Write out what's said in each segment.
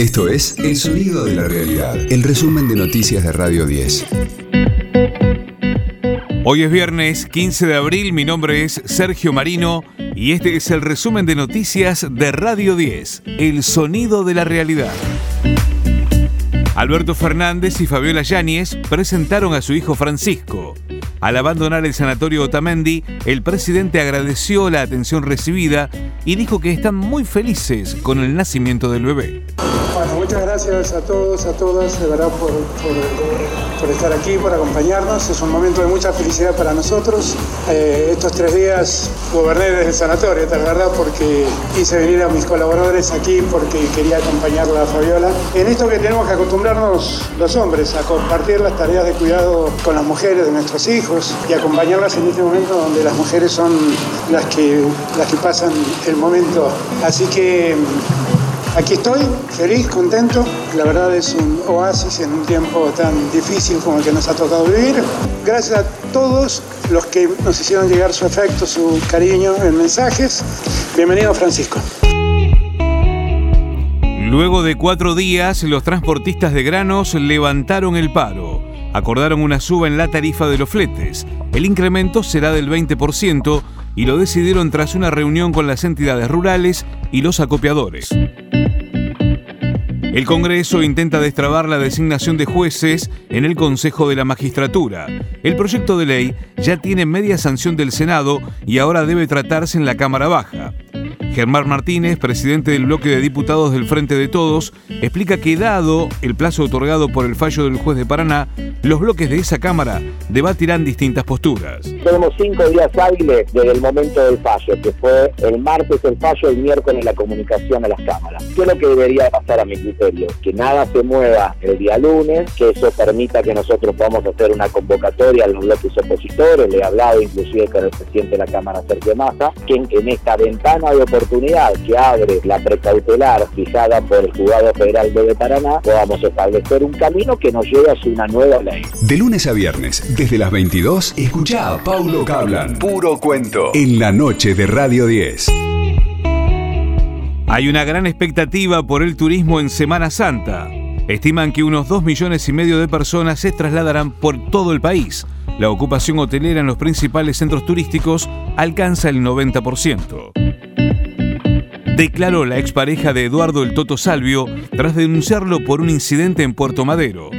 Esto es El Sonido de la Realidad, el resumen de noticias de Radio 10. Hoy es viernes 15 de abril, mi nombre es Sergio Marino y este es el resumen de noticias de Radio 10, El Sonido de la Realidad. Alberto Fernández y Fabiola Yáñez presentaron a su hijo Francisco. Al abandonar el sanatorio Otamendi, el presidente agradeció la atención recibida y dijo que están muy felices con el nacimiento del bebé. Muchas gracias a todos, a todas, de verdad, por, estar aquí, por acompañarnos. Es un momento de mucha felicidad para nosotros. Eh, estos tres días goberné desde el sanatorio, de verdad, porque quise venir a mis colaboradores aquí porque quería acompañarla a Fabiola. En esto que tenemos que acostumbrarnos los hombres, a compartir las tareas de cuidado con las mujeres de nuestros hijos y acompañarlas en este momento donde las mujeres son las que, las que pasan el momento. Así que Aquí estoy, feliz, contento. La verdad es un oasis en un tiempo tan difícil como el que nos ha tocado vivir. Gracias a todos los que nos hicieron llegar su afecto, su cariño en mensajes. Bienvenido Francisco. Luego de cuatro días, los transportistas de granos levantaron el paro. Acordaron una suba en la tarifa de los fletes. El incremento será del 20% y lo decidieron tras una reunión con las entidades rurales y los acopiadores. El Congreso intenta destrabar la designación de jueces en el Consejo de la Magistratura. El proyecto de ley ya tiene media sanción del Senado y ahora debe tratarse en la Cámara Baja. Germán Martínez, presidente del bloque de diputados del Frente de Todos, explica que dado el plazo otorgado por el fallo del juez de Paraná, los bloques de esa Cámara debatirán distintas posturas. Tenemos cinco días hábiles desde el momento del fallo, que fue el martes el fallo, el miércoles la comunicación a las cámaras. ¿Qué es lo que debería pasar a mi criterio? Que nada se mueva el día lunes, que eso permita que nosotros podamos hacer una convocatoria a los bloques opositores. Le he hablado inclusive con el presidente de la Cámara, Sergio Massa, que en, esta ventana de oportunidad que abre la precautelar fijada por el juzgado federal de Paraná, podamos establecer un camino que nos lleve hacia una nueva ley. De lunes a viernes, desde las 22, escucha a Paulo Cablan. Puro cuento. En la noche de Radio 10. Hay una gran expectativa por el turismo en Semana Santa. Estiman que unos 2 millones y medio de personas se trasladarán por todo el país. La ocupación hotelera en los principales centros turísticos alcanza el 90%. Declaró la expareja de Eduardo el Toto Salvio tras denunciarlo por un incidente en Puerto Madero.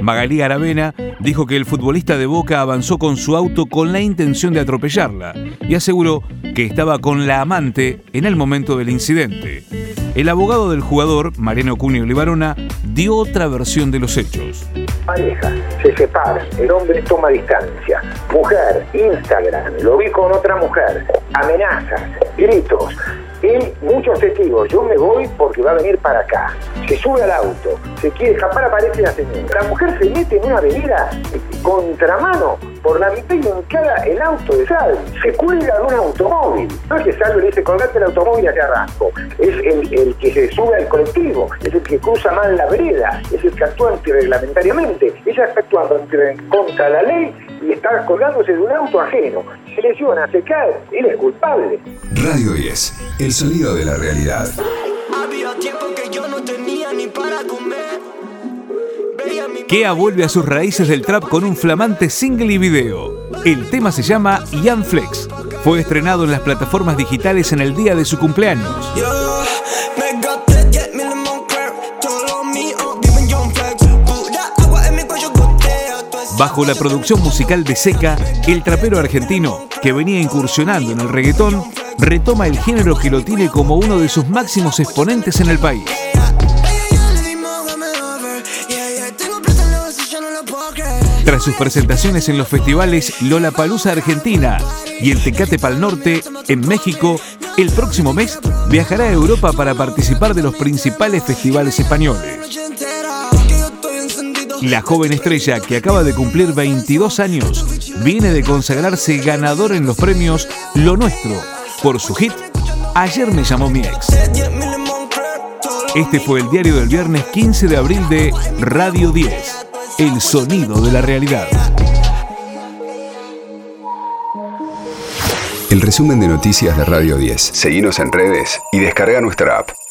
Magalí Aravena dijo que el futbolista de Boca avanzó con su auto con la intención de atropellarla y aseguró que estaba con la amante en el momento del incidente. El abogado del jugador, Mariano Cunio Libarona, dio otra versión de los hechos. Pareja, se separan, el hombre toma distancia. Mujer, Instagram, lo vi con otra mujer, amenazas, gritos, y muchos testigos, yo me voy porque va a venir para acá. Se sube al auto, se quiere escapar, aparece la señora. La mujer se mete en una avenida contramano, por la mitad y encala el auto de Sal. Se cuelga de un automóvil. No es que Sal le dice, colgate el automóvil y hacia arranco. Es el, que se sube al colectivo, es el que cruza mal la vereda, es el que actúa antirreglamentariamente. Ella está actuando contra la ley y está colgándose de un auto ajeno. Se lesiona, se cae, él es culpable. Radio 10, el sonido de la realidad. Había tiempo que yo no tenía ni para comer. Kea vuelve a sus raíces del trap con un flamante single y video. El tema se llama Young Flex. Fue estrenado en las plataformas digitales en el día de su cumpleaños. Bajo la producción musical de Seca, el trapero argentino, que venía incursionando en el reggaetón, retoma el género que lo tiene como uno de sus máximos exponentes en el país. Tras sus presentaciones en los festivales Lola Palusa Argentina y el Tecate Pal Norte en México, el próximo mes viajará a Europa para participar de los principales festivales españoles. La joven estrella, que acaba de cumplir 22 años, viene de consagrarse ganador en los premios Lo Nuestro por su hit Ayer me llamó mi ex. Este fue el diario del viernes 15 de abril de Radio 10, el sonido de la realidad. El resumen de noticias de Radio 10. Seguimos en redes y descarga nuestra app.